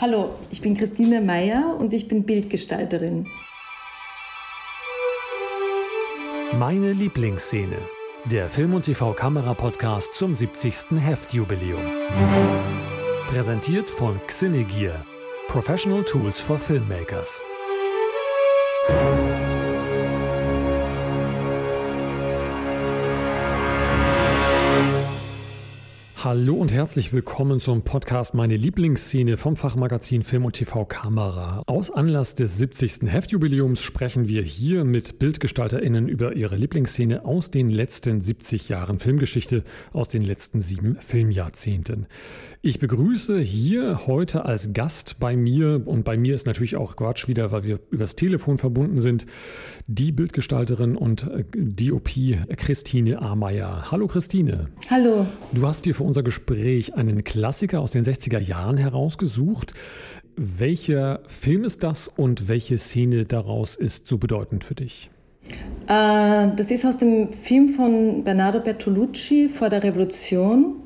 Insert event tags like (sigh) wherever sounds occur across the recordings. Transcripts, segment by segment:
Hallo, ich bin Christine Meyer und ich bin Bildgestalterin. Meine Lieblingsszene. Der Film- und TV-Kamera-Podcast zum 70. Heftjubiläum. Präsentiert von Xinegear. Professional Tools for Filmmakers. Hallo und herzlich willkommen zum Podcast Meine Lieblingsszene vom Fachmagazin Film und TV Kamera. Aus Anlass des 70. Heftjubiläums sprechen wir hier mit BildgestalterInnen über ihre Lieblingsszene aus den letzten 70 Jahren Filmgeschichte, aus den letzten sieben Filmjahrzehnten. Ich begrüße hier heute als Gast bei mir, und bei mir ist natürlich auch Quatsch wieder, weil wir übers Telefon verbunden sind, die Bildgestalterin und äh, DOP Christine Ameyer. Hallo Christine. Hallo. Du hast dir für unser Gespräch einen Klassiker aus den 60er Jahren herausgesucht. Welcher Film ist das und welche Szene daraus ist so bedeutend für dich? Äh, das ist aus dem Film von Bernardo Bertolucci vor der Revolution.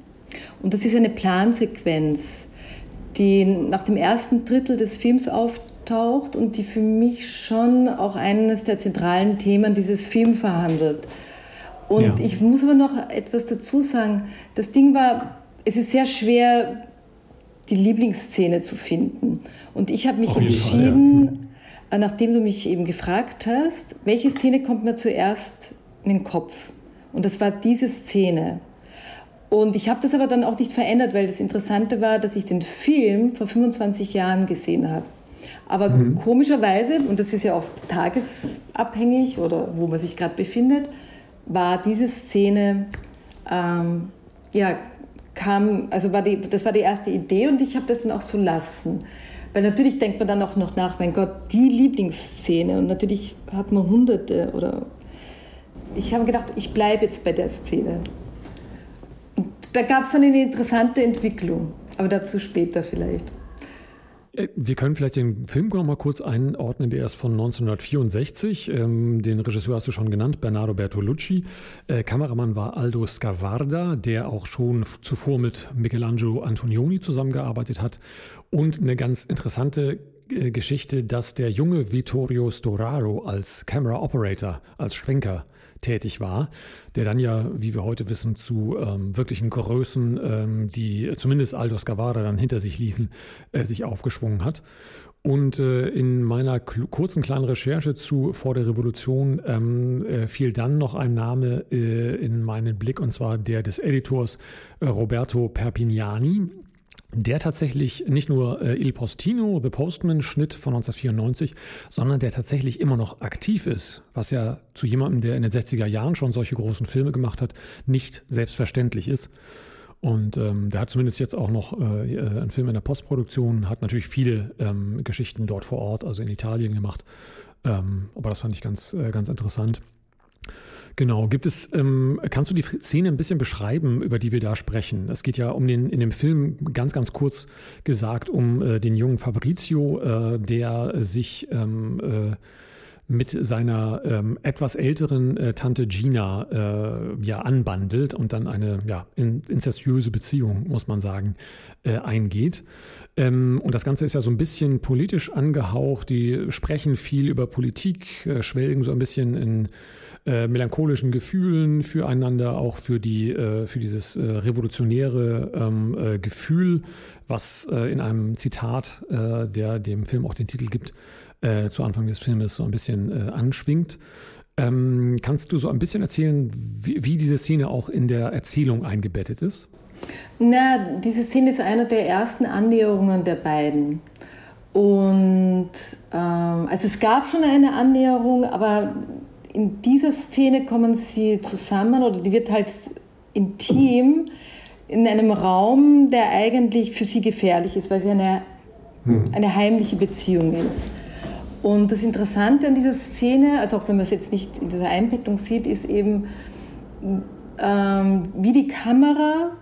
Und das ist eine Plansequenz, die nach dem ersten Drittel des Films auftaucht und die für mich schon auch eines der zentralen Themen dieses Films verhandelt. Und ja. ich muss aber noch etwas dazu sagen. Das Ding war, es ist sehr schwer, die Lieblingsszene zu finden. Und ich habe mich entschieden, Fall, ja. Äh, nachdem du mich eben gefragt hast, welche Szene kommt mir zuerst in den Kopf? Und das war diese Szene. Und ich habe das aber dann auch nicht verändert, weil das Interessante war, dass ich den Film vor 25 Jahren gesehen habe. Aber mhm. komischerweise, und das ist ja oft tagesabhängig oder wo man sich gerade befindet, war diese Szene, ähm, ja, kam, also war die, das war die erste Idee und ich habe das dann auch so lassen. Weil natürlich denkt man dann auch noch nach, mein Gott, die Lieblingsszene und natürlich hat man hunderte oder ich habe gedacht, ich bleibe jetzt bei der Szene da gab es dann eine interessante Entwicklung, aber dazu später vielleicht. Äh, wir können vielleicht den Film noch mal kurz einordnen. Der ist von 1964. Ähm, den Regisseur hast du schon genannt, Bernardo Bertolucci. Äh, Kameramann war Aldo Scavarda, der auch schon zuvor mit Michelangelo Antonioni zusammengearbeitet hat. Und eine ganz interessante äh, Geschichte, dass der junge Vittorio Storaro als Camera Operator, als Schwenker tätig war, der dann ja, wie wir heute wissen, zu ähm, wirklichen Größen, ähm, die zumindest Aldo Scavara dann hinter sich ließen, äh, sich aufgeschwungen hat. Und äh, in meiner kurzen kleinen Recherche zu vor der Revolution ähm, äh, fiel dann noch ein Name äh, in meinen Blick, und zwar der des Editors äh, Roberto Perpignani, der tatsächlich nicht nur äh, Il Postino, The Postman Schnitt von 1994, sondern der tatsächlich immer noch aktiv ist, was ja zu jemandem, der in den 60er Jahren schon solche großen Filme gemacht hat, nicht selbstverständlich ist. Und ähm, der hat zumindest jetzt auch noch äh, äh einen Film in der Postproduktion, hat natürlich viele ähm, Geschichten dort vor Ort, also in Italien gemacht. Ähm, aber das fand ich ganz, äh, ganz interessant. Genau, gibt es, ähm, kannst du die Szene ein bisschen beschreiben, über die wir da sprechen? Es geht ja um den, in dem Film ganz, ganz kurz gesagt, um äh, den jungen Fabrizio, äh, der sich ähm, äh, mit seiner ähm, etwas älteren äh, Tante Gina äh, ja anbandelt und dann eine ja, in, incestuöse Beziehung, muss man sagen, äh, eingeht. Ähm, und das Ganze ist ja so ein bisschen politisch angehaucht. Die sprechen viel über Politik, äh, schwelgen so ein bisschen in äh, melancholischen Gefühlen füreinander, auch für die äh, für dieses äh, revolutionäre ähm, äh, Gefühl, was äh, in einem Zitat, der dem Film auch den Titel gibt, zu Anfang des Filmes so ein bisschen anschwingt. Ähm, kannst du so ein bisschen erzählen, wie, wie diese Szene auch in der Erzählung eingebettet ist? Na, diese Szene ist eine der ersten Annäherungen der beiden. Und ähm, also es gab schon eine Annäherung, aber in dieser Szene kommen sie zusammen oder die wird halt intim in einem Raum, der eigentlich für sie gefährlich ist, weil sie eine, hm. eine heimliche Beziehung ist. Und das Interessante an dieser Szene, also auch wenn man es jetzt nicht in dieser Einbettung sieht, ist eben, ähm, wie die Kamera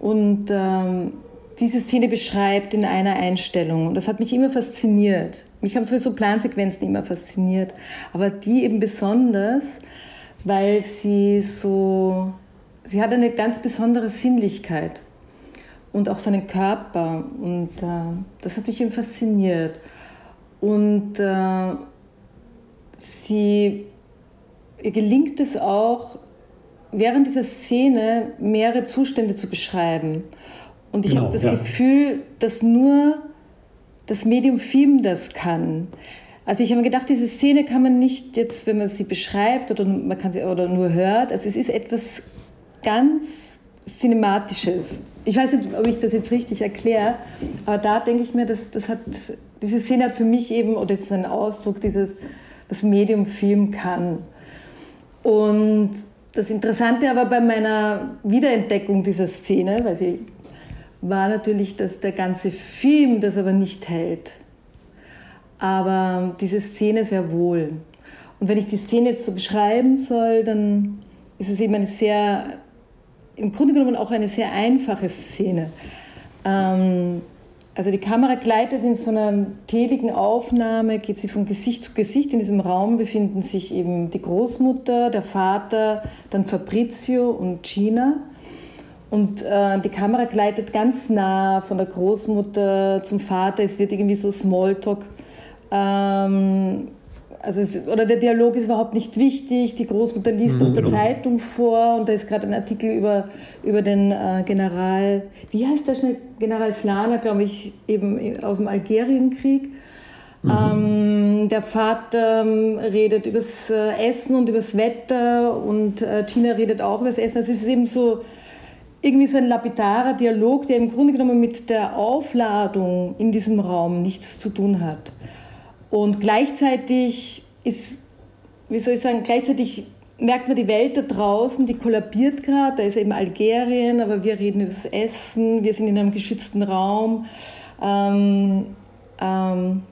und ähm, diese Szene beschreibt in einer Einstellung. Und das hat mich immer fasziniert. Mich haben sowieso Plansequenzen immer fasziniert, aber die eben besonders, weil sie so, sie hat eine ganz besondere Sinnlichkeit. und auch seinen Körper. Und äh, das hat mich eben fasziniert. Und äh, sie, ihr gelingt es auch, während dieser Szene mehrere Zustände zu beschreiben. Und ich genau, habe das ja. Gefühl, dass nur das Medium Film das kann. Also ich habe mir gedacht, diese Szene kann man nicht jetzt, wenn man sie beschreibt oder man kann sie oder nur hört, also es ist etwas ganz Cinematisches. Ich weiß nicht, ob ich das jetzt richtig erkläre, aber da denke ich mir, dass das hat, diese Szene hat für mich eben, oder ist ein Ausdruck dieses, das Medium Film kann. Und das Interessante aber bei meiner Wiederentdeckung dieser Szene, weil sie war natürlich, dass der ganze Film das aber nicht hält. Aber diese Szene sehr wohl. Und wenn ich die Szene jetzt so beschreiben soll, dann ist es eben eine sehr, im Grunde genommen auch eine sehr einfache Szene. Ähm, also die Kamera gleitet in so einer tätigen Aufnahme, geht sie von Gesicht zu Gesicht. In diesem Raum befinden sich eben die Großmutter, der Vater, dann Fabrizio und Gina. Und äh, die Kamera gleitet ganz nah von der Großmutter zum Vater. Es wird irgendwie so Smalltalk. Ähm, also es, oder der Dialog ist überhaupt nicht wichtig. Die Großmutter liest mhm, aus der genau. Zeitung vor und da ist gerade ein Artikel über, über den äh, General, wie heißt der schnell? General Slana, glaube ich, eben aus dem Algerienkrieg. Mhm. Ähm, der Vater ähm, redet übers äh, Essen und übers Wetter und äh, Gina redet auch übers Essen. Also es ist eben so irgendwie so ein lapidarer Dialog, der im Grunde genommen mit der Aufladung in diesem Raum nichts zu tun hat. Und gleichzeitig ist, wie soll ich sagen, gleichzeitig merkt man die Welt da draußen, die kollabiert gerade. Da ist eben Algerien, aber wir reden über das Essen, wir sind in einem geschützten Raum. Ähm, ähm,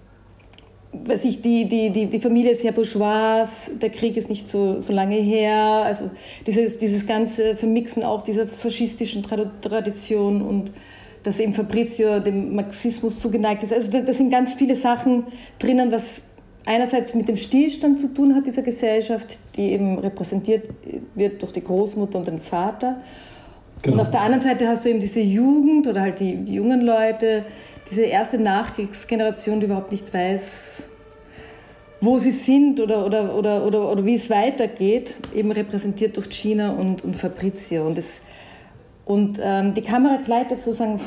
weiß ich, die, die, die, die Familie ist sehr bourgeois, der Krieg ist nicht so, so lange her. Also dieses, dieses ganze Vermixen auch dieser faschistischen Tradition und dass eben Fabrizio dem Marxismus zugeneigt ist. Also da, sind ganz viele Sachen drinnen, was einerseits mit dem Stillstand zu tun hat dieser Gesellschaft, die eben repräsentiert wird durch die Großmutter und den Vater. Genau. Und auf der anderen Seite hast du eben diese Jugend oder halt die, die jungen Leute, diese erste Nachkriegsgeneration, die überhaupt nicht weiß, wo sie sind oder, oder, oder, oder, oder wie es weitergeht, eben repräsentiert durch Gina und, und Fabrizio. Und, das, und ähm, die Kamera gleitet sozusagen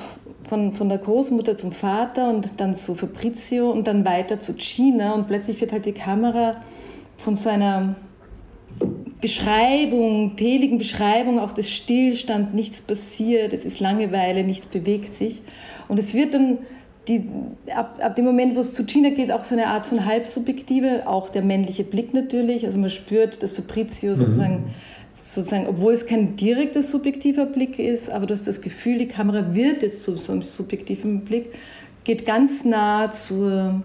von, von der Großmutter zum Vater und dann zu Fabrizio und dann weiter zu Gina. Und plötzlich wird halt die Kamera von so einer Beschreibung, teligen Beschreibung auch des Stillstand, nichts passiert, es ist Langeweile, nichts bewegt sich. Und es wird dann die, ab, ab dem Moment, wo es zu Gina geht, auch so eine Art von Halbsubjektive, auch der männliche Blick natürlich. Also man spürt, dass Fabrizio mhm. sozusagen, sozusagen, obwohl es kein direkter subjektiver Blick ist, aber du hast das Gefühl, die Kamera wird jetzt zu so einem subjektiven Blick, geht ganz nah zur,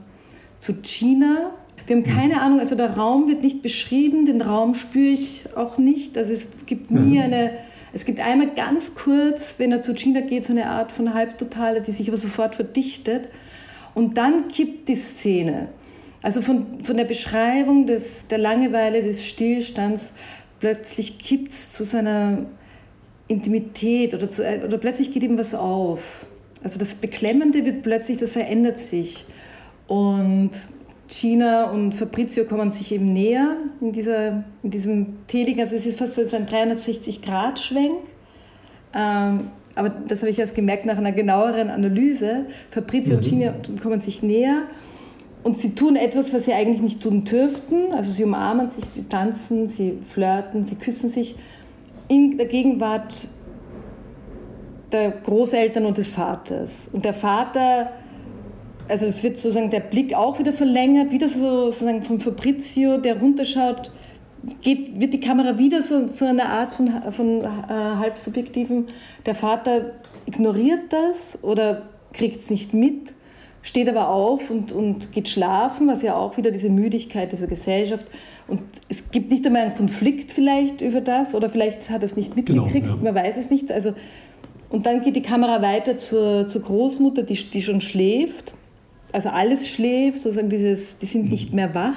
zu Gina. Wir haben keine Ahnung, also der Raum wird nicht beschrieben, den Raum spüre ich auch nicht. Also es gibt nie mhm. eine es gibt einmal ganz kurz, wenn er zu Gina geht, so eine Art von Halbtotale, die sich aber sofort verdichtet. Und dann kippt die Szene. Also von, von der Beschreibung des, der Langeweile, des Stillstands, plötzlich kippt es zu seiner Intimität oder, zu, oder plötzlich geht ihm was auf. Also das Beklemmende wird plötzlich, das verändert sich. Und Gina und Fabrizio kommen sich eben näher in, dieser, in diesem Teligen. Also es ist fast so ein 360-Grad-Schwenk. Ähm, aber das habe ich erst gemerkt nach einer genaueren Analyse. Fabrizio mhm. und Gina kommen sich näher und sie tun etwas, was sie eigentlich nicht tun dürften. Also sie umarmen sich, sie tanzen, sie flirten, sie küssen sich in der Gegenwart der Großeltern und des Vaters. Und der Vater also es wird sozusagen der Blick auch wieder verlängert, wieder so sozusagen von Fabrizio, der runterschaut, geht, wird die Kamera wieder so zu so einer Art von, von äh, halbsubjektiven. Der Vater ignoriert das oder kriegt es nicht mit, steht aber auf und, und geht schlafen, was ja auch wieder diese Müdigkeit dieser Gesellschaft. Und es gibt nicht einmal einen Konflikt vielleicht über das oder vielleicht hat er es nicht genau, mitgekriegt, genau, ja. man weiß es nicht. Also, und dann geht die Kamera weiter zur, zur Großmutter, die, die schon schläft also alles schläft, sozusagen dieses, die sind nicht mehr wach.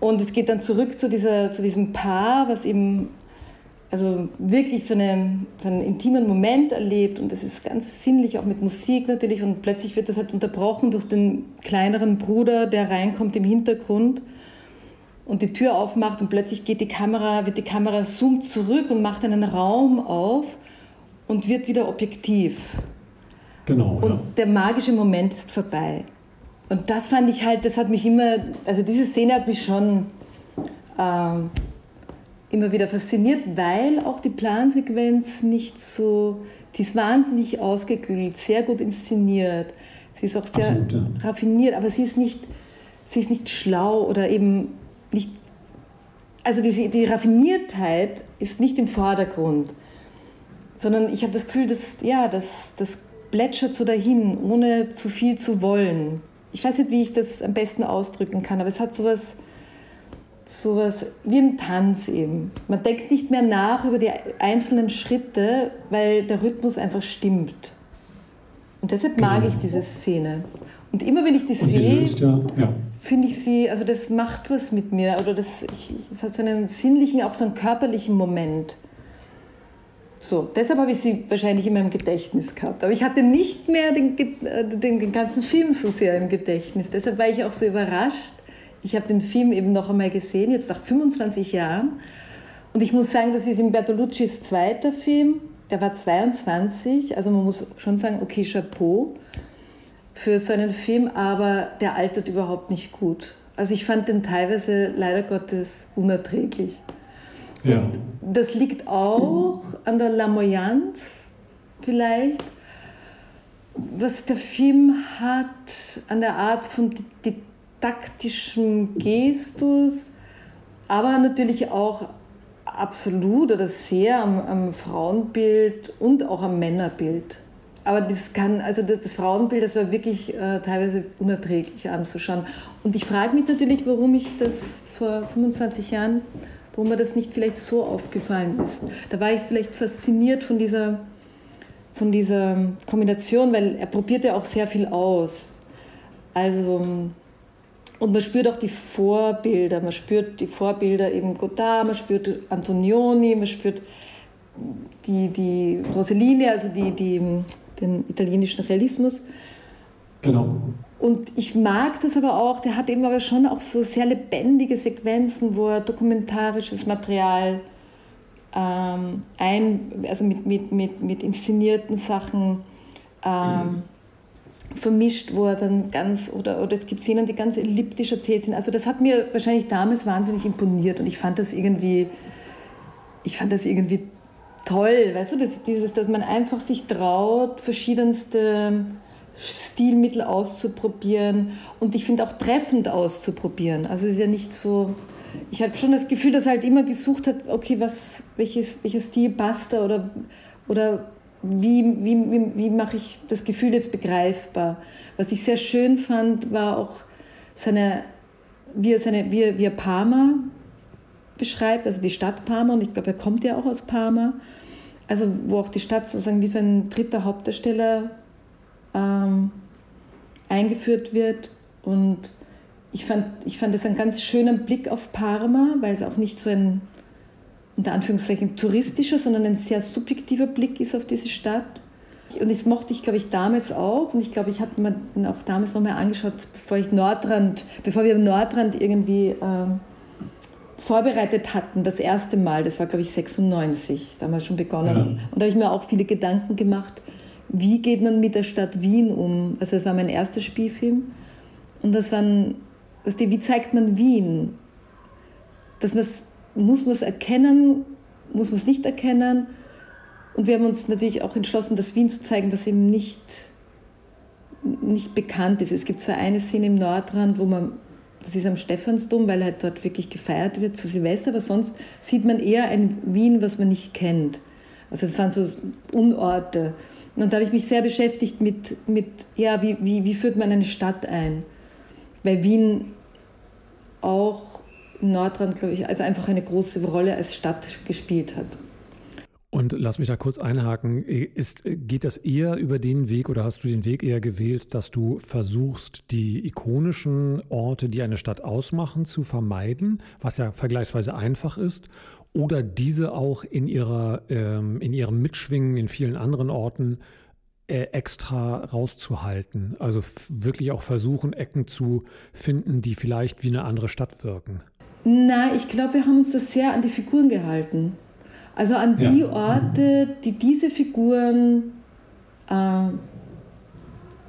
Und es geht dann zurück zu, dieser, zu diesem Paar, was eben also wirklich so, eine, so einen intimen Moment erlebt und es ist ganz sinnlich, auch mit Musik natürlich und plötzlich wird das halt unterbrochen durch den kleineren Bruder, der reinkommt im Hintergrund und die Tür aufmacht und plötzlich geht die Kamera, wird die Kamera zoomt zurück und macht einen Raum auf und wird wieder objektiv. Genau. Und ja. der magische Moment ist vorbei. Und das fand ich halt, das hat mich immer, also diese Szene hat mich schon ähm, immer wieder fasziniert, weil auch die Plansequenz nicht so, die ist wahnsinnig ausgeklügelt, sehr gut inszeniert. Sie ist auch sehr Absolut, ja. raffiniert, aber sie ist nicht, sie ist nicht schlau oder eben nicht, also die, die Raffiniertheit ist nicht im Vordergrund, sondern ich habe das Gefühl, dass, ja, das, das plätschert so dahin, ohne zu viel zu wollen. Ich weiß nicht, wie ich das am besten ausdrücken kann, aber es hat sowas, sowas wie ein Tanz eben. Man denkt nicht mehr nach über die einzelnen Schritte, weil der Rhythmus einfach stimmt. Und deshalb mag genau. ich diese Szene. Und immer wenn ich die sehe, ja, ja. finde ich sie, also das macht was mit mir. Oder das, ich, das hat so einen sinnlichen, auch so einen körperlichen Moment. So, deshalb habe ich sie wahrscheinlich in meinem Gedächtnis gehabt. Aber ich hatte nicht mehr den, äh, den, den ganzen Film so sehr im Gedächtnis. Deshalb war ich auch so überrascht, ich habe den Film eben noch einmal gesehen, jetzt nach 25 Jahren. Und ich muss sagen, das ist in Bertoluccis zweiter Film. Der war 22, also man muss schon sagen, okay, Chapeau für so einen Film, aber der altert überhaupt nicht gut. Also ich fand den teilweise leider Gottes unerträglich. Ja. Das liegt auch an der Lamoyanz vielleicht, was der Film hat, an der Art von taktischem Gestus, aber natürlich auch absolut oder sehr am, am Frauenbild und auch am Männerbild. Aber das kann, also das, das Frauenbild, das war wirklich äh, teilweise unerträglich anzuschauen. Und ich frage mich natürlich, warum ich das vor 25 Jahren, warum mir das nicht vielleicht so aufgefallen ist. Da war ich vielleicht fasziniert von dieser, von dieser Kombination, weil er probiert ja auch sehr viel aus. Also und man spürt auch die Vorbilder, man spürt die Vorbilder eben Godard, man spürt Antonioni, man spürt die, die Roselline, also die, die, den italienischen Realismus. Genau. Und ich mag das aber auch, der hat eben aber schon auch so sehr lebendige Sequenzen, wo er dokumentarisches Material ähm, ein, also mit, mit, mit, mit inszenierten Sachen ähm, mhm vermischt, wo er dann ganz, oder, oder es gibt Szenen, die ganz elliptisch erzählt sind. Also das hat mir wahrscheinlich damals wahnsinnig imponiert und ich fand das irgendwie, ich fand das irgendwie toll, weißt du, das, dieses, dass man einfach sich traut, verschiedenste Stilmittel auszuprobieren und ich finde auch treffend auszuprobieren. Also es ist ja nicht so, ich habe schon das Gefühl, dass er halt immer gesucht hat, okay, was, welches, welches Stil passt da oder, oder wie, wie, wie, wie mache ich das Gefühl jetzt begreifbar? Was ich sehr schön fand, war auch seine, wie er, seine, wie er, wie er Parma beschreibt, also die Stadt Parma, und ich glaube, er kommt ja auch aus Parma, also wo auch die Stadt sozusagen wie so ein dritter Hauptdarsteller ähm, eingeführt wird. Und ich fand, ich fand das einen ganz schönen Blick auf Parma, weil es auch nicht so ein unter Anführungszeichen touristischer, sondern ein sehr subjektiver Blick ist auf diese Stadt. Und das mochte ich, glaube ich, damals auch. Und ich glaube, ich hatte mir auch damals nochmal angeschaut, bevor ich Nordrand, bevor wir Nordrand irgendwie äh, vorbereitet hatten, das erste Mal, das war, glaube ich, 96, damals schon begonnen. Ja. Und da habe ich mir auch viele Gedanken gemacht, wie geht man mit der Stadt Wien um? Also das war mein erster Spielfilm. Und das waren, wie zeigt man Wien? Dass man es muss man es erkennen, muss man es nicht erkennen. Und wir haben uns natürlich auch entschlossen, das Wien zu zeigen, was eben nicht, nicht bekannt ist. Es gibt zwar eine Szene im Nordrand, wo man, das ist am Stephansdom, weil halt dort wirklich gefeiert wird zu Silvester, aber sonst sieht man eher ein Wien, was man nicht kennt. Also es waren so Unorte. Und da habe ich mich sehr beschäftigt mit, mit ja, wie, wie, wie führt man eine Stadt ein? Weil Wien auch Nordrand, glaube ich, also einfach eine große Rolle als Stadt gespielt hat. Und lass mich da kurz einhaken. Ist, geht das eher über den Weg oder hast du den Weg eher gewählt, dass du versuchst, die ikonischen Orte, die eine Stadt ausmachen, zu vermeiden, was ja vergleichsweise einfach ist? Oder diese auch in, ihrer, ähm, in ihrem Mitschwingen in vielen anderen Orten äh, extra rauszuhalten. Also wirklich auch versuchen, Ecken zu finden, die vielleicht wie eine andere Stadt wirken. Nein, ich glaube, wir haben uns das sehr an die Figuren gehalten. Also an die ja. Orte, die diese Figuren äh,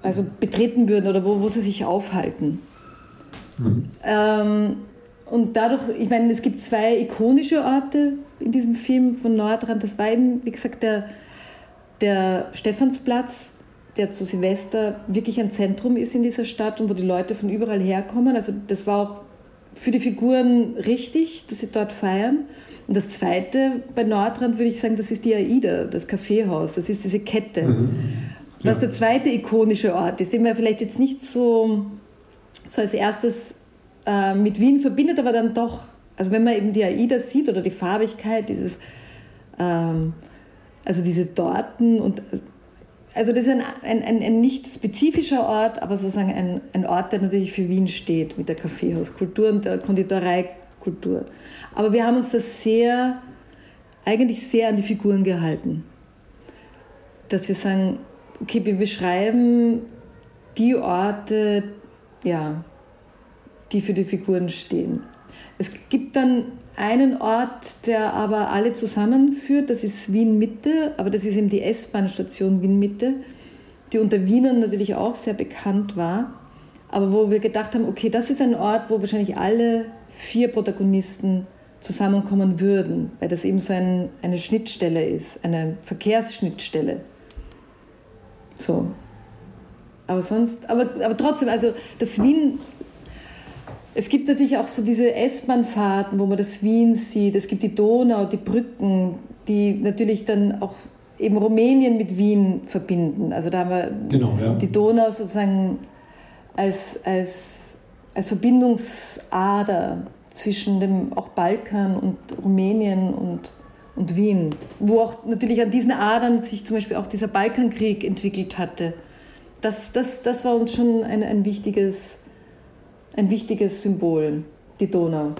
also betreten würden oder wo, wo sie sich aufhalten. Mhm. Ähm, und dadurch, ich meine, es gibt zwei ikonische Orte in diesem Film von Nordrand. Das war eben, wie gesagt, der, der Stephansplatz, der zu Silvester wirklich ein Zentrum ist in dieser Stadt und wo die Leute von überall herkommen. Also das war auch für die Figuren richtig, dass sie dort feiern. Und das Zweite bei Nordrand würde ich sagen, das ist die AIDA, das Kaffeehaus. Das ist diese Kette. Mhm. Ja. Was der zweite ikonische Ort ist, den man vielleicht jetzt nicht so, so als erstes äh, mit Wien verbindet, aber dann doch, also wenn man eben die AIDA sieht oder die Farbigkeit, dieses, ähm, also diese Torten und also das ist ein, ein, ein, ein, nicht spezifischer Ort, aber sozusagen ein, ein Ort, der natürlich für Wien steht mit der Kaffeehauskultur und der Konditoreikultur. Aber wir haben uns das sehr, eigentlich sehr an die Figuren gehalten. Dass wir sagen, okay, wir beschreiben die Orte, ja, die für die Figuren stehen. Es gibt dann einen Ort, der aber alle zusammenführt, das ist Wien Mitte, aber das ist eben die S-Bahn-Station Wien Mitte, die unter Wienern natürlich auch sehr bekannt war, aber wo wir gedacht haben, okay, das ist ein Ort, wo wahrscheinlich alle vier Protagonisten zusammenkommen würden, weil das eben so ein, eine Schnittstelle ist, eine Verkehrsschnittstelle. So. Aber sonst, aber, aber trotzdem, also das Wien es gibt natürlich auch so diese S-Bahn-Fahrten, wo man das Wien sieht. Es gibt die Donau, die Brücken, die natürlich dann auch eben Rumänien mit Wien verbinden. Also da haben wir genau, ja. die Donau sozusagen als, als, als Verbindungsader zwischen dem auch Balkan und Rumänien und, und Wien, wo auch natürlich an diesen Adern sich zum Beispiel auch dieser Balkankrieg entwickelt hatte. Das, das, das war uns schon ein, ein wichtiges ein wichtiges Symbol, die Donau.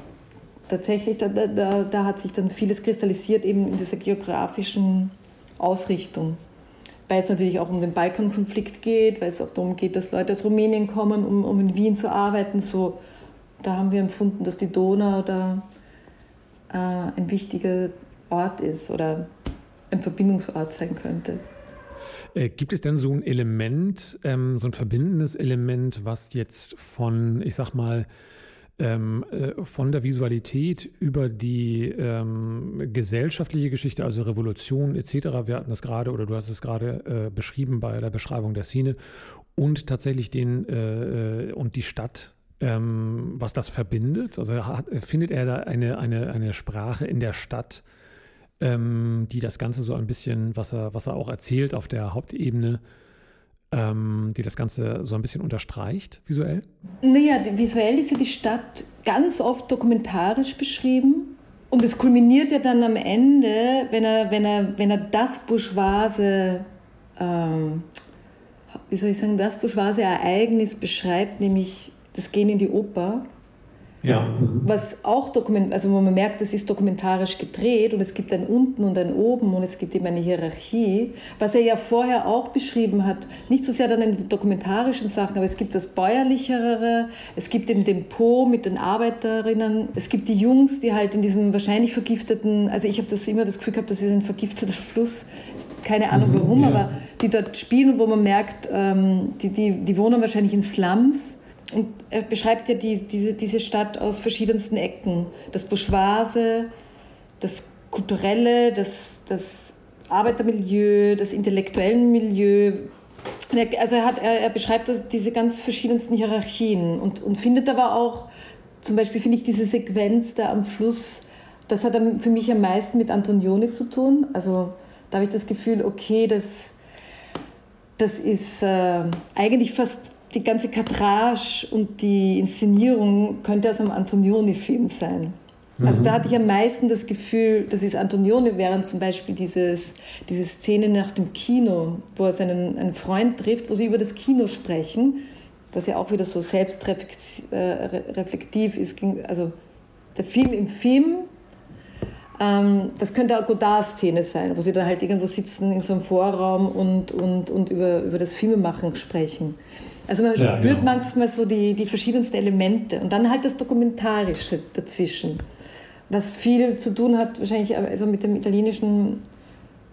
Tatsächlich, da, da, da hat sich dann vieles kristallisiert, eben in dieser geografischen Ausrichtung. Weil es natürlich auch um den Balkankonflikt geht, weil es auch darum geht, dass Leute aus Rumänien kommen, um, um in Wien zu arbeiten. So, da haben wir empfunden, dass die Donau da äh, ein wichtiger Ort ist oder ein Verbindungsort sein könnte. Äh, gibt es denn so ein Element, ähm, so ein verbindendes Element, was jetzt von, ich sag mal, ähm, äh, von der Visualität über die ähm, gesellschaftliche Geschichte, also Revolution etc., wir hatten das gerade oder du hast es gerade äh, beschrieben bei der Beschreibung der Szene und tatsächlich den äh, äh und die Stadt ähm, was das verbindet? Also hat, findet er da eine, eine, eine Sprache in der Stadt, ähm, die das Ganze so ein bisschen, was er, was er auch erzählt auf der Hauptebene, ähm, die das Ganze so ein bisschen unterstreicht, visuell? Naja, visuell ist ja die Stadt ganz oft dokumentarisch beschrieben. Und es kulminiert ja dann am Ende, wenn er, wenn er, wenn er das bourgeoise, ähm, wie soll ich sagen, das bourgeoise Ereignis beschreibt, nämlich das Gehen in die Oper ja. Was auch dokument, also wo man merkt, es ist dokumentarisch gedreht und es gibt ein unten und ein oben und es gibt eben eine Hierarchie, was er ja vorher auch beschrieben hat, nicht so sehr dann in den dokumentarischen Sachen, aber es gibt das bäuerlichere, es gibt eben den Po mit den Arbeiterinnen, es gibt die Jungs, die halt in diesem wahrscheinlich vergifteten, also ich habe das immer das Gefühl gehabt, das ist ein vergifteter Fluss, keine Ahnung mhm, warum, ja. aber die dort spielen und wo man merkt, ähm, die, die, die wohnen wahrscheinlich in Slums und er beschreibt ja die, diese, diese Stadt aus verschiedensten Ecken. Das Bourgeoise, das kulturelle, das, das Arbeitermilieu, das intellektuelle Milieu. Also er, hat, er, er beschreibt diese ganz verschiedensten Hierarchien und, und findet aber auch, zum Beispiel finde ich diese Sequenz da am Fluss, das hat für mich am meisten mit Antonioni zu tun. Also da habe ich das Gefühl, okay, das, das ist äh, eigentlich fast die ganze Kadrage und die Inszenierung könnte aus einem Antonioni-Film sein. Also da mhm. hatte ich am meisten das Gefühl, das ist Antonioni, während zum Beispiel dieses, diese Szene nach dem Kino, wo er seinen einen Freund trifft, wo sie über das Kino sprechen, was ja auch wieder so selbstreflektiv äh, ist. Also der Film im Film, Ähm, das könnte auch Godard-Szene sein, wo sie dann halt irgendwo sitzen in so einem Vorraum und, und, und über, über das Filmemachen sprechen. Also man ja, spürt genau. manchmal so die, die verschiedensten Elemente und dann halt das Dokumentarische dazwischen, was viel zu tun hat wahrscheinlich also mit dem italienischen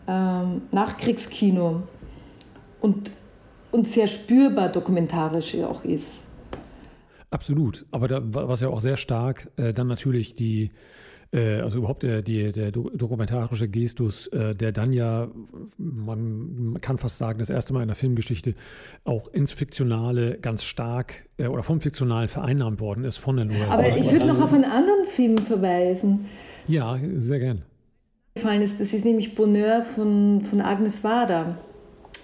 ähm, Nachkriegskino und, und sehr spürbar dokumentarisch auch ist. Absolut, aber da, was ja auch sehr stark äh, dann natürlich die also überhaupt der, die, der dokumentarische Gestus, äh, der dann ja, man kann fast sagen, das erste Mal in der Filmgeschichte auch ins Fiktionale ganz stark äh, oder vom Fiktionalen vereinnahmt worden ist von der Nouvelle. Aber ich würde noch auf einen anderen Film verweisen. Ja, sehr gern. Gefallen ist, das ist nämlich Bonheur von, von Agnes Wader,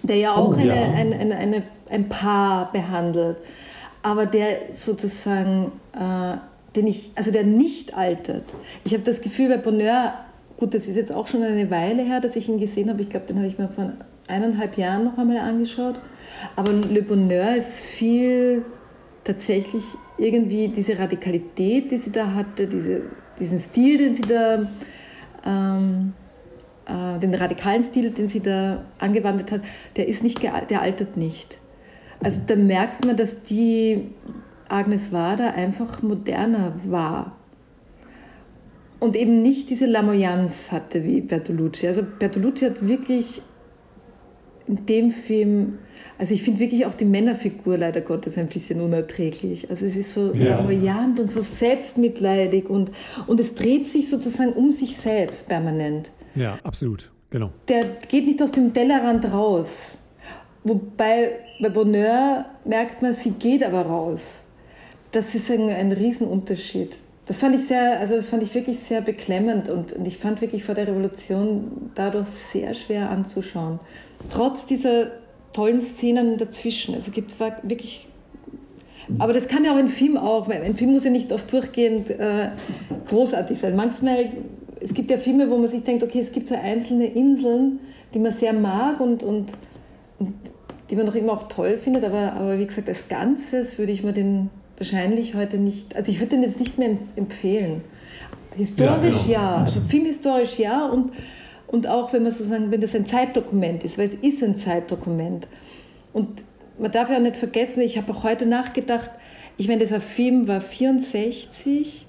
der ja auch oh, eine, ja. Eine, eine, eine, ein Paar behandelt, aber der sozusagen äh, den ich, also der nicht altert. Ich habe das Gefühl, bei Bonheur, gut, das ist jetzt auch schon eine Weile her, dass ich ihn gesehen habe. Ich glaube, den habe ich mir vor eineinhalb Jahren noch einmal angeschaut. Aber Le Bonheur ist viel tatsächlich irgendwie diese Radikalität, die sie da hatte, diese, diesen Stil, den sie da, ähm, äh, den radikalen Stil, den sie da angewandt hat, der ist nicht, der altert nicht. Also da merkt man, dass die Agnes Wader einfach moderner war und eben nicht diese Lamoyanz hatte wie Bertolucci. Also Bertolucci hat wirklich in dem Film, also ich finde wirklich auch die Männerfigur leider Gottes ein bisschen unerträglich. Also es ist so ja. lamoyant und so selbstmitleidig und, und es dreht sich sozusagen um sich selbst permanent. Ja, absolut, genau. Der geht nicht aus dem Tellerrand raus. Wobei bei Bonheur merkt man, sie geht aber raus das ist ein, ein Riesenunterschied. Das fand ich sehr, also das fand ich wirklich sehr beklemmend und, und ich fand wirklich vor der Revolution dadurch sehr schwer anzuschauen. Trotz dieser tollen Szenen dazwischen. Also gibt wirklich aber das kann ja auch ein Film auch, weil ein Film muss ja nicht oft durchgehend äh, großartig sein. Manchmal, es gibt ja Filme, wo man sich denkt, okay, es gibt so einzelne Inseln, die man sehr mag und, und, und die man noch immer auch toll findet, aber, aber wie gesagt, als Ganzes würde ich mir den wahrscheinlich heute nicht, also ich würde den jetzt nicht mehr empfehlen. Historisch ja, genau. ja also filmhistorisch ja und, und auch wenn man sozusagen, wenn das ein Zeitdokument ist, weil es ist ein Zeitdokument. Und man darf ja nicht vergessen, ich habe auch heute nachgedacht, ich meine, dieser Film war 64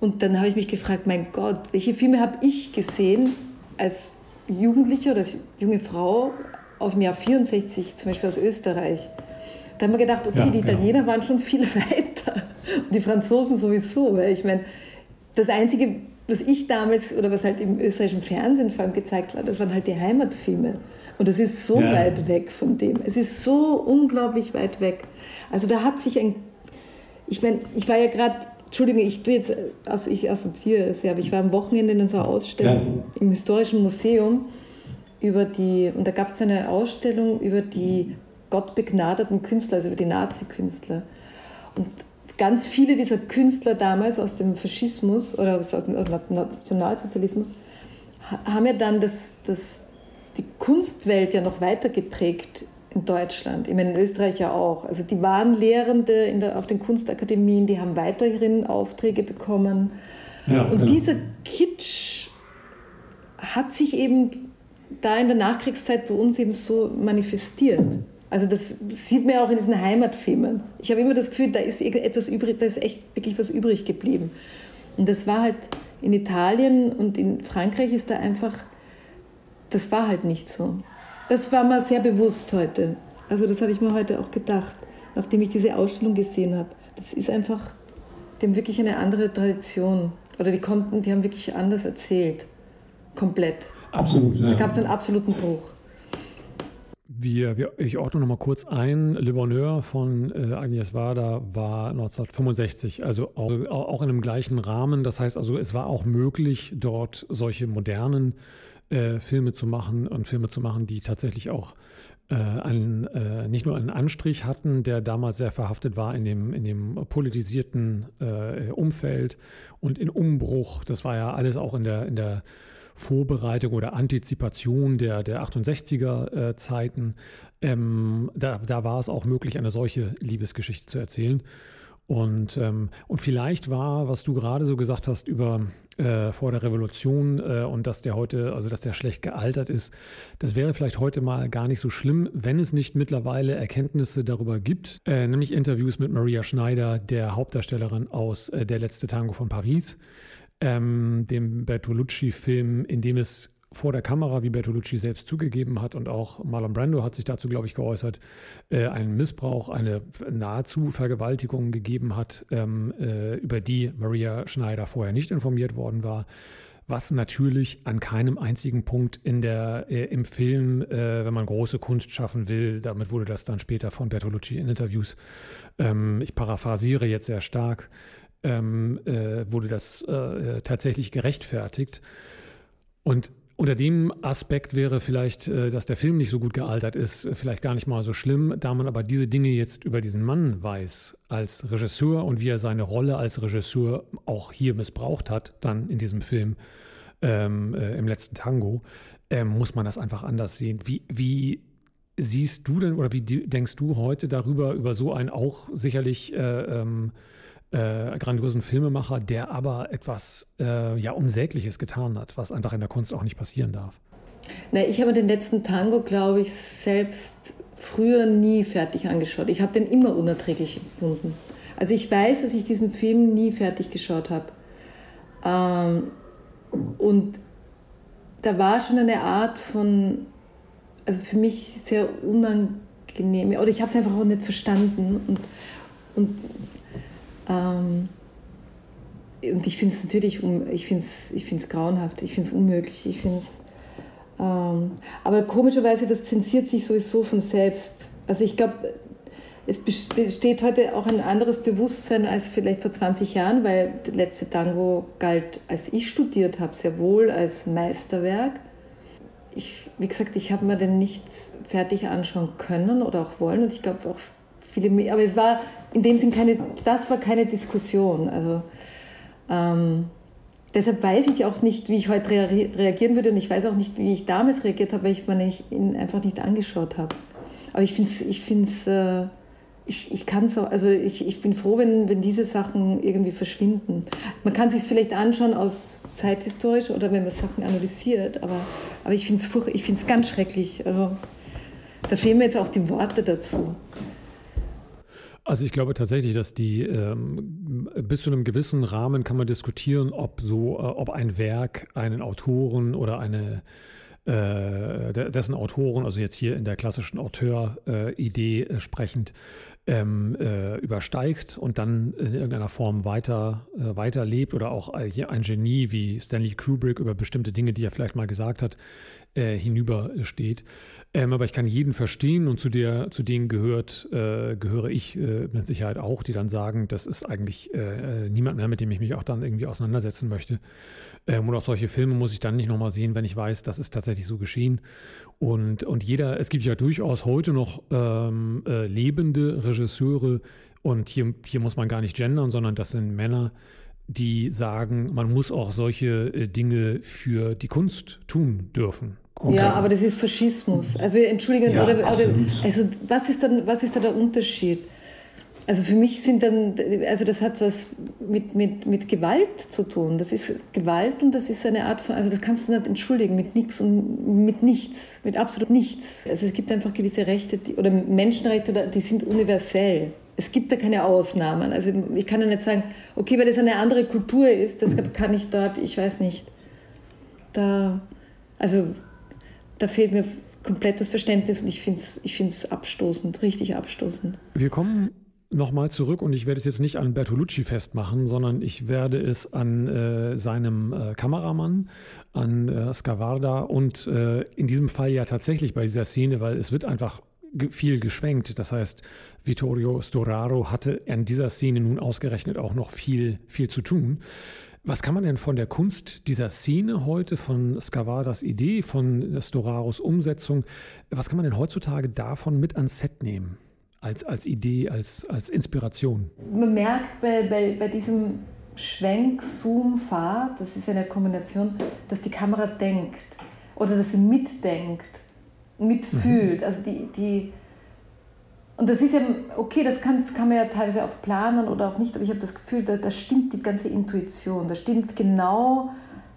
und dann habe ich mich gefragt, mein Gott, welche Filme habe ich gesehen als Jugendliche oder als junge Frau aus dem Jahr 64, zum Beispiel aus Österreich? Da haben wir gedacht, okay, ja, die genau. Italiener genau. waren schon viel (laughs) weiter und die Franzosen sowieso, weil ich meine, das Einzige, was ich damals oder was halt im österreichischen Fernsehen vor allem gezeigt war, das waren halt die Heimatfilme. Und das ist so ja. weit weg von dem. Es ist so unglaublich weit weg. Also da hat sich ein, ich meine, ich war ja gerade, Entschuldigung, ich tue jetzt, also ich assoziiere es ja, aber ich war am Wochenende in unserer Ausstellung ja. im Historischen Museum über die, und da gab es eine Ausstellung über die gottbegnadeten Künstler, also über die Nazi-Künstler. Und ganz viele dieser Künstler damals aus dem Faschismus oder aus, dem, aus dem Nationalsozialismus haben ja dann das, das, die Kunstwelt ja noch weiter geprägt in Deutschland, ich meine in Österreich ja auch. Also die waren Lehrende in der, auf den Kunstakademien, die haben weiterhin Aufträge bekommen. Ja, und genau. dieser Kitsch hat sich eben da in der Nachkriegszeit bei uns eben so manifestiert. Also das sieht man ja auch in diesen Heimatfilmen. Ich habe immer das Gefühl, da ist etwas übrig, da ist echt wirklich was übrig geblieben. Und das war halt in Italien und in Frankreich ist da einfach, das war halt nicht so. Das war mir sehr bewusst heute. Also das habe ich mir heute auch gedacht, nachdem ich diese Ausstellung gesehen habe. Das ist einfach, die haben wirklich eine andere Tradition. Oder die konnten, die haben wirklich anders erzählt. Komplett. Absolut. Ja. Da gab es einen absoluten Bruch. Wir, wir, ich ordne noch mal kurz ein. Le Bonheur von äh, Agnes Varda war 1965, also auch, auch, in einem gleichen Rahmen. Das heißt also, es war auch möglich, dort solche modernen äh, Filme zu machen und Filme zu machen, die tatsächlich auch äh, einen, äh, nicht nur einen Anstrich hatten, der damals sehr verhaftet war in dem, in dem politisierten äh, Umfeld und in Umbruch. Das war ja alles auch in der, in der Vorbereitung oder Antizipation der, der 68er äh, Zeiten. Ähm, da, da war es auch möglich, eine solche Liebesgeschichte zu erzählen. Und, ähm, und vielleicht war, was du gerade so gesagt hast über äh, vor der Revolution äh, und dass der heute, also dass der schlecht gealtert ist, das wäre vielleicht heute mal gar nicht so schlimm, wenn es nicht mittlerweile Erkenntnisse darüber gibt, äh, nämlich Interviews mit Maria Schneider, der Hauptdarstellerin aus äh, Der letzte Tango von Paris, ähm, dem Bertolucci-Film, in dem es vor der Kamera, wie Bertolucci selbst zugegeben hat und auch Marlon Brando hat sich dazu, glaube ich, geäußert, äh, einen Missbrauch, eine nahezu Vergewaltigung gegeben hat, ähm, äh, über die Maria Schneider vorher nicht informiert worden war. Was natürlich an keinem einzigen Punkt in der, äh, im Film, äh, wenn man große Kunst schaffen will, damit wurde das dann später von Bertolucci in Interviews, ähm, ich paraphrasiere jetzt sehr stark, ähm, äh, wurde das äh, tatsächlich gerechtfertigt. Und unter dem Aspekt wäre vielleicht, äh, dass der Film nicht so gut gealtert ist, äh, vielleicht gar nicht mal so schlimm. Da man aber diese Dinge jetzt über diesen Mann weiß als Regisseur und wie er seine Rolle als Regisseur auch hier missbraucht hat, dann in diesem Film ähm, äh, im letzten Tango, ähm, muss man das einfach anders sehen. Wie, wie siehst du denn oder wie denkst du heute darüber, über so ein auch sicherlich äh, ähm, äh, grandiosen Filmemacher, der aber etwas äh, ja, Unsägliches getan hat, was einfach in der Kunst auch nicht passieren darf. Na, ich habe den letzten Tango, glaube ich, selbst früher nie fertig angeschaut. Ich habe den immer unerträglich empfunden. Also ich weiß, dass ich diesen Film nie fertig geschaut habe. Ähm, und da war schon eine Art von, also für mich sehr unangenehm, oder ich habe es einfach auch nicht verstanden. Und, und ähm, und ich finde es natürlich, ich finde es ich find's grauenhaft, ich finde es unmöglich, ich finde ähm, aber komischerweise, das zensiert sich sowieso von selbst. Also ich glaube, es besteht heute auch ein anderes Bewusstsein als vielleicht vor 20 Jahren, weil der letzte Tango galt, als ich studiert habe, sehr wohl als Meisterwerk. Ich, wie gesagt, ich habe mir den nicht fertig anschauen können oder auch wollen und ich glaube auch viele aber es war in dem Sinn keine, das war keine Diskussion. Also ähm, deshalb weiß ich auch nicht, wie ich heute reagieren würde und ich weiß auch nicht, wie ich damals reagiert habe, weil ich mir ihn einfach nicht angeschaut habe. Aber ich finde es, ich finde äh, ich, ich kann so, also ich, ich bin froh, wenn, wenn diese Sachen irgendwie verschwinden. Man kann sich vielleicht anschauen aus zeithistorisch oder wenn man Sachen analysiert, aber, aber ich finde es ich find's ganz schrecklich. Also da fehlen mir jetzt auch die Worte dazu. Also ich glaube tatsächlich, dass die ähm, bis zu einem gewissen Rahmen kann man diskutieren, ob so, äh, ob ein Werk einen Autoren oder eine äh, dessen Autoren, also jetzt hier in der klassischen Auteur-Idee äh, sprechend, ähm, äh, übersteigt und dann in irgendeiner Form weiter, äh, weiterlebt oder auch ein Genie wie Stanley Kubrick über bestimmte Dinge, die er vielleicht mal gesagt hat, äh, hinübersteht. Ähm, aber ich kann jeden verstehen und zu, der, zu denen gehört, äh, gehöre ich äh, mit Sicherheit auch, die dann sagen, das ist eigentlich äh, äh, niemand mehr, mit dem ich mich auch dann irgendwie auseinandersetzen möchte. Ähm, und auch solche Filme muss ich dann nicht nochmal sehen, wenn ich weiß, das ist tatsächlich so geschehen. Und, und jeder, es gibt ja durchaus heute noch ähm, äh, lebende Regisseure und hier, hier muss man gar nicht gendern, sondern das sind Männer, die sagen, man muss auch solche äh, Dinge für die Kunst tun dürfen. Okay. Ja, aber das ist Faschismus. Also Entschuldigung, ja, oder, oder, also was ist dann, was ist da der Unterschied? Also für mich sind dann, also das hat was mit, mit, mit Gewalt zu tun. Das ist Gewalt und das ist eine Art von, also das kannst du nicht entschuldigen mit nichts und mit nichts, mit absolut nichts. Also es gibt einfach gewisse Rechte die, oder Menschenrechte, die sind universell. Es gibt da keine Ausnahmen. Also ich kann ja nicht sagen, okay, weil das eine andere Kultur ist, deshalb kann ich dort, ich weiß nicht, da, also da fehlt mir komplett das Verständnis und ich finde es ich abstoßend, richtig abstoßend. Wir kommen nochmal zurück und ich werde es jetzt nicht an Bertolucci festmachen, sondern ich werde es an äh, seinem äh, Kameramann, an äh, Scavarda und äh, in diesem Fall ja tatsächlich bei dieser Szene, weil es wird einfach viel geschwenkt. Das heißt, Vittorio Storaro hatte an dieser Szene nun ausgerechnet auch noch viel, viel zu tun. Was kann man denn von der Kunst dieser Szene heute, von Scavadas Idee, von Storaros Umsetzung, was kann man denn heutzutage davon mit ans Set nehmen? Als, als Idee, als, als Inspiration? Man merkt bei, bei, bei diesem Schwenk, Zoom, Fahrt, das ist eine Kombination, dass die Kamera denkt oder dass sie mitdenkt, mitfühlt. Mhm. Also die, die Und das ist ja, okay, das kann, das kann man ja teilweise auch planen oder auch nicht, aber ich habe das Gefühl, da, da stimmt die ganze Intuition, da stimmt genau,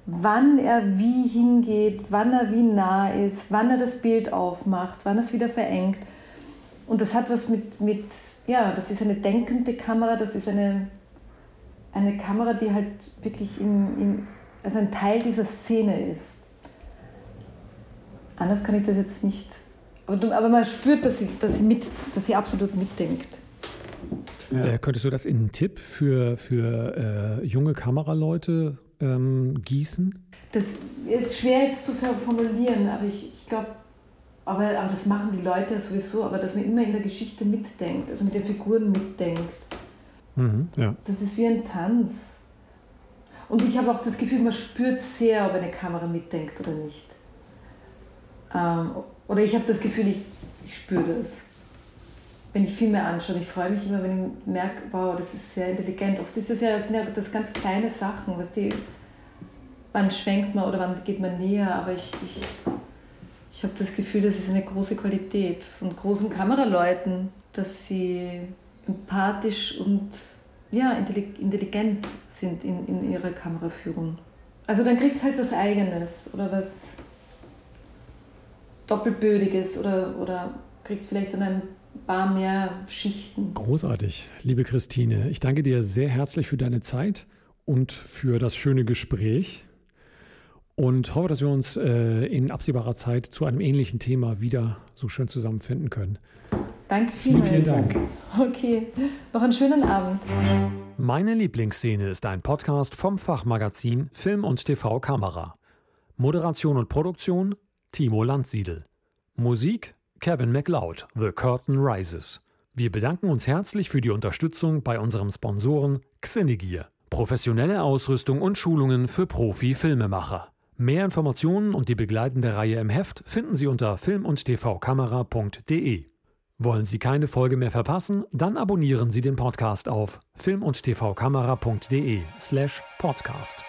wann er wie hingeht, wann er wie nah ist, wann er das Bild aufmacht, wann er es wieder verengt. Und das hat was mit, mit ja, das ist eine denkende Kamera, das ist eine, eine Kamera, die halt wirklich in, in, also ein Teil dieser Szene ist. Anders kann ich das jetzt nicht aber, aber man spürt, dass sie, dass, sie mit, dass sie absolut mitdenkt. Ja. Äh, könntest du das in einen Tipp für, für äh, junge Kameraleute ähm, gießen? Das ist schwer jetzt zu formulieren, aber ich, ich glaube, aber, aber das machen die Leute sowieso, aber dass man immer in der Geschichte mitdenkt, also mit den Figuren mitdenkt. Mhm, ja. Das ist wie ein Tanz. Und ich habe auch das Gefühl, man spürt sehr, ob eine Kamera mitdenkt oder nicht. Ähm, oder ich habe das Gefühl, ich, ich spüre das. Wenn ich Filme anschaue, ich freue mich immer, wenn ich merke, wow, das ist sehr intelligent. Oft ist das ja, sind ja das ganz kleine Sachen, was die, wann schwenkt man oder wann geht man näher, aber ich, ich, ich habe das Gefühl, das ist eine große Qualität von großen Kameraleuten, dass sie empathisch und ja, intelligent sind in, in ihrer Kameraführung. Also dann kriegt es halt was Eigenes oder was Doppelbödiges oder, oder kriegt vielleicht dann ein paar mehr Schichten. Großartig, liebe Christine. Ich danke dir sehr herzlich für deine Zeit und für das schöne Gespräch und hoffe, dass wir uns äh, in absehbarer Zeit zu einem ähnlichen Thema wieder so schön zusammenfinden können. Danke vielmals. Vielen, vielen Dank. Okay, noch einen schönen Abend. Meine Lieblingsszene ist ein Podcast vom Fachmagazin Film und TV Kamera. Moderation und Produktion Timo Landsiedel. Musik Kevin MacLeod, The Curtain Rises. Wir bedanken uns herzlich für die Unterstützung bei unserem Sponsoren Xenegear. Professionelle Ausrüstung und Schulungen für Profi-Filmemacher. Mehr Informationen und die begleitende Reihe im Heft finden Sie unter film- und tvkamera.de. Wollen Sie keine Folge mehr verpassen? Dann abonnieren Sie den Podcast auf film- und tvkamera.de slash podcast.